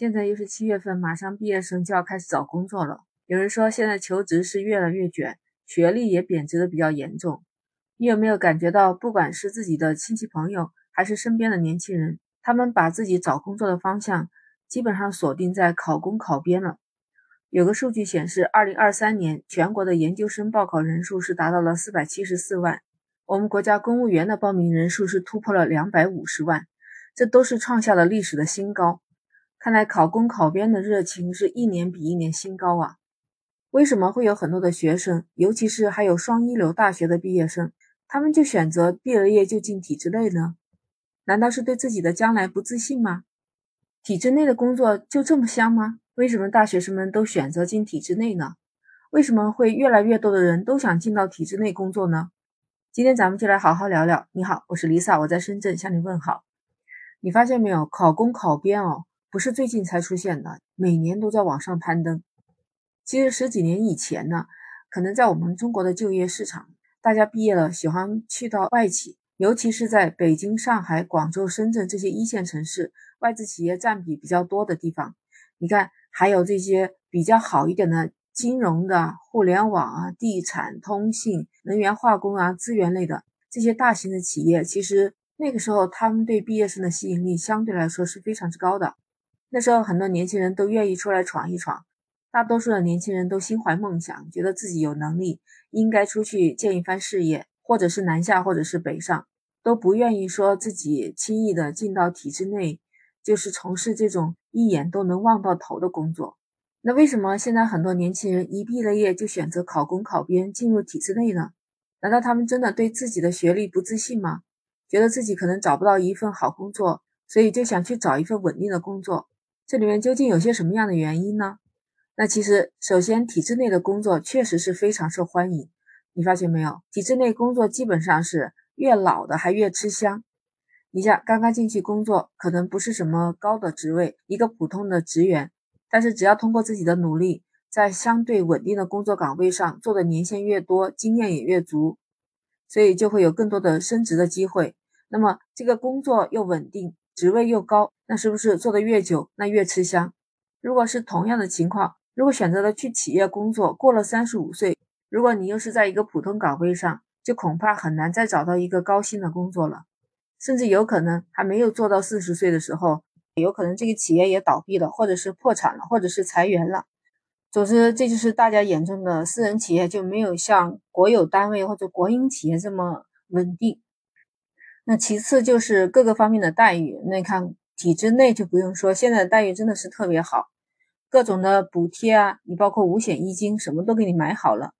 现在又是七月份，马上毕业生就要开始找工作了。有人说现在求职是越来越卷，学历也贬值的比较严重。你有没有感觉到，不管是自己的亲戚朋友，还是身边的年轻人，他们把自己找工作的方向基本上锁定在考公考编了？有个数据显示，二零二三年全国的研究生报考人数是达到了四百七十四万，我们国家公务员的报名人数是突破了两百五十万，这都是创下了历史的新高。看来考公考编的热情是一年比一年新高啊！为什么会有很多的学生，尤其是还有双一流大学的毕业生，他们就选择毕了业就进体制内呢？难道是对自己的将来不自信吗？体制内的工作就这么香吗？为什么大学生们都选择进体制内呢？为什么会越来越多的人都想进到体制内工作呢？今天咱们就来好好聊聊。你好，我是 Lisa，我在深圳向你问好。你发现没有，考公考编哦。不是最近才出现的，每年都在往上攀登。其实十几年以前呢，可能在我们中国的就业市场，大家毕业了喜欢去到外企，尤其是在北京、上海、广州、深圳这些一线城市，外资企业占比比较多的地方。你看，还有这些比较好一点的金融的、互联网啊、地产、通信、能源、化工啊、资源类的这些大型的企业，其实那个时候他们对毕业生的吸引力相对来说是非常之高的。那时候很多年轻人都愿意出来闯一闯，大多数的年轻人都心怀梦想，觉得自己有能力，应该出去建一番事业，或者是南下，或者是北上，都不愿意说自己轻易的进到体制内，就是从事这种一眼都能望到头的工作。那为什么现在很多年轻人一毕了业就选择考公考编进入体制内呢？难道他们真的对自己的学历不自信吗？觉得自己可能找不到一份好工作，所以就想去找一份稳定的工作？这里面究竟有些什么样的原因呢？那其实，首先，体制内的工作确实是非常受欢迎。你发现没有？体制内工作基本上是越老的还越吃香。你像刚刚进去工作，可能不是什么高的职位，一个普通的职员，但是只要通过自己的努力，在相对稳定的工作岗位上做的年限越多，经验也越足，所以就会有更多的升职的机会。那么这个工作又稳定。职位又高，那是不是做的越久，那越吃香？如果是同样的情况，如果选择了去企业工作，过了三十五岁，如果你又是在一个普通岗位上，就恐怕很难再找到一个高薪的工作了，甚至有可能还没有做到四十岁的时候，有可能这个企业也倒闭了，或者是破产了，或者是裁员了。总之，这就是大家眼中的私人企业就没有像国有单位或者国营企业这么稳定。那其次就是各个方面的待遇，那看体制内就不用说，现在的待遇真的是特别好，各种的补贴啊，你包括五险一金，什么都给你买好了。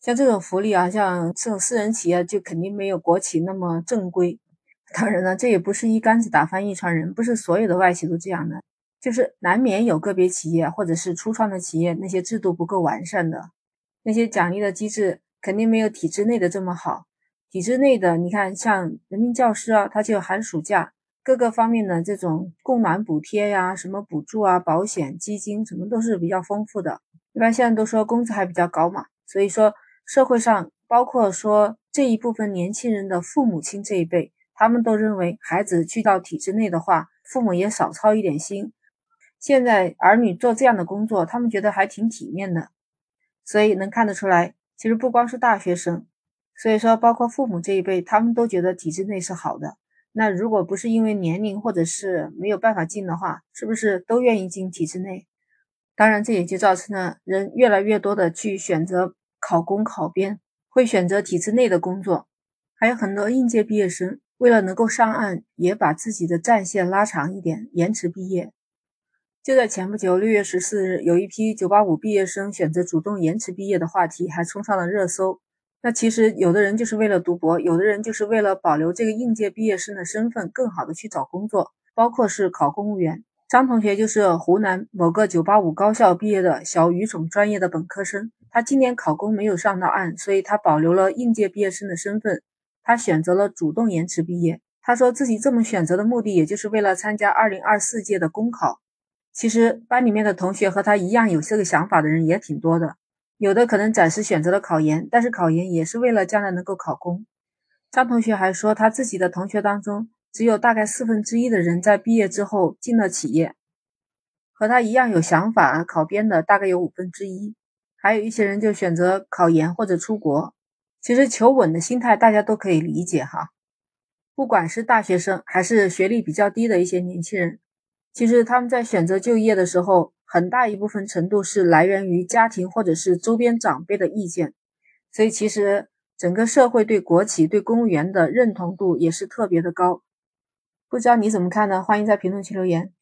像这种福利啊，像这种私人企业就肯定没有国企那么正规。当然了，这也不是一竿子打翻一船人，不是所有的外企都这样的，就是难免有个别企业或者是初创的企业，那些制度不够完善的，那些奖励的机制肯定没有体制内的这么好。体制内的，你看像人民教师啊，他就有寒暑假，各个方面的这种供暖补贴呀，什么补助啊、保险、基金，什么都是比较丰富的。一般现在都说工资还比较高嘛，所以说社会上包括说这一部分年轻人的父母亲这一辈，他们都认为孩子去到体制内的话，父母也少操一点心。现在儿女做这样的工作，他们觉得还挺体面的，所以能看得出来，其实不光是大学生。所以说，包括父母这一辈，他们都觉得体制内是好的。那如果不是因为年龄或者是没有办法进的话，是不是都愿意进体制内？当然，这也就造成了人越来越多的去选择考公考编，会选择体制内的工作。还有很多应届毕业生为了能够上岸，也把自己的战线拉长一点，延迟毕业。就在前不久，六月十四日，有一批九八五毕业生选择主动延迟毕业的话题还冲上了热搜。那其实有的人就是为了读博，有的人就是为了保留这个应届毕业生的身份，更好的去找工作，包括是考公务员。张同学就是湖南某个985高校毕业的小语种专业的本科生，他今年考公没有上到岸，所以他保留了应届毕业生的身份，他选择了主动延迟毕业。他说自己这么选择的目的，也就是为了参加2024届的公考。其实班里面的同学和他一样有这个想法的人也挺多的。有的可能暂时选择了考研，但是考研也是为了将来能够考公。张同学还说，他自己的同学当中，只有大概四分之一的人在毕业之后进了企业。和他一样有想法考编的大概有五分之一，还有一些人就选择考研或者出国。其实求稳的心态大家都可以理解哈，不管是大学生还是学历比较低的一些年轻人，其实他们在选择就业的时候，很大一部分程度是来源于家庭或者是周边长辈的意见，所以其实整个社会对国企、对公务员的认同度也是特别的高。不知道你怎么看呢？欢迎在评论区留言。